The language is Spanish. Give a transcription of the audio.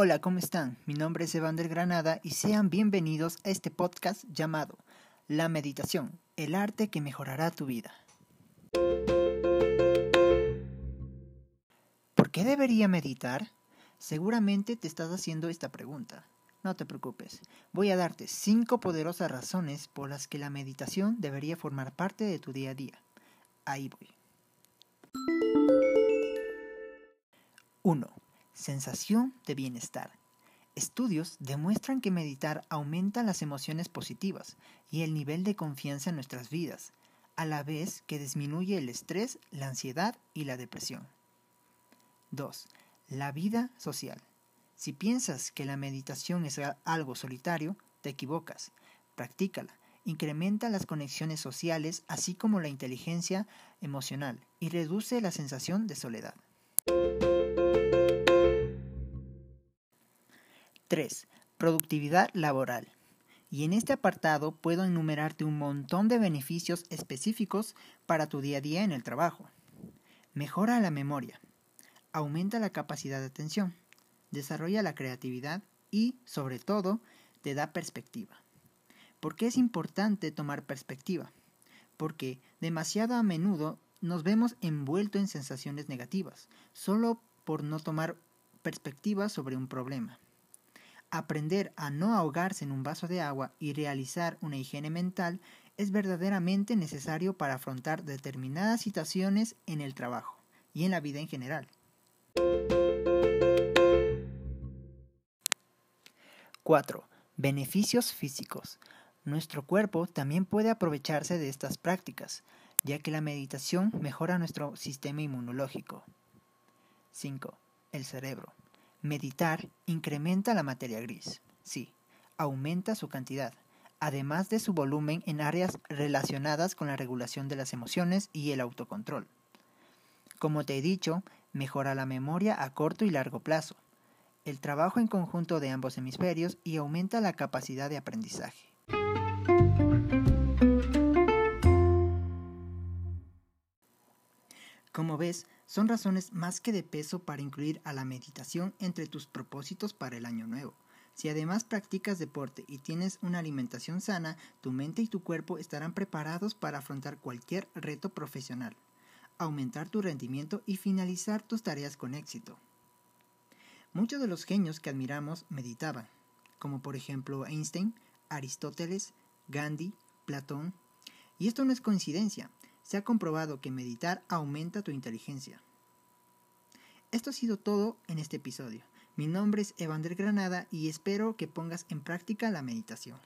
Hola, ¿cómo están? Mi nombre es Evander Granada y sean bienvenidos a este podcast llamado La Meditación, el arte que mejorará tu vida. ¿Por qué debería meditar? Seguramente te estás haciendo esta pregunta. No te preocupes, voy a darte cinco poderosas razones por las que la meditación debería formar parte de tu día a día. Ahí voy. 1. Sensación de bienestar. Estudios demuestran que meditar aumenta las emociones positivas y el nivel de confianza en nuestras vidas, a la vez que disminuye el estrés, la ansiedad y la depresión. 2. La vida social. Si piensas que la meditación es algo solitario, te equivocas. Practícala. Incrementa las conexiones sociales así como la inteligencia emocional y reduce la sensación de soledad. 3. Productividad laboral. Y en este apartado puedo enumerarte un montón de beneficios específicos para tu día a día en el trabajo. Mejora la memoria, aumenta la capacidad de atención, desarrolla la creatividad y, sobre todo, te da perspectiva. ¿Por qué es importante tomar perspectiva? Porque demasiado a menudo nos vemos envueltos en sensaciones negativas, solo por no tomar perspectiva sobre un problema. Aprender a no ahogarse en un vaso de agua y realizar una higiene mental es verdaderamente necesario para afrontar determinadas situaciones en el trabajo y en la vida en general. 4. Beneficios físicos. Nuestro cuerpo también puede aprovecharse de estas prácticas, ya que la meditación mejora nuestro sistema inmunológico. 5. El cerebro. Meditar incrementa la materia gris. Sí, aumenta su cantidad, además de su volumen en áreas relacionadas con la regulación de las emociones y el autocontrol. Como te he dicho, mejora la memoria a corto y largo plazo, el trabajo en conjunto de ambos hemisferios y aumenta la capacidad de aprendizaje. Como ves, son razones más que de peso para incluir a la meditación entre tus propósitos para el año nuevo. Si además practicas deporte y tienes una alimentación sana, tu mente y tu cuerpo estarán preparados para afrontar cualquier reto profesional, aumentar tu rendimiento y finalizar tus tareas con éxito. Muchos de los genios que admiramos meditaban, como por ejemplo Einstein, Aristóteles, Gandhi, Platón. Y esto no es coincidencia, se ha comprobado que meditar aumenta tu inteligencia. Esto ha sido todo en este episodio. Mi nombre es Evander Granada y espero que pongas en práctica la meditación.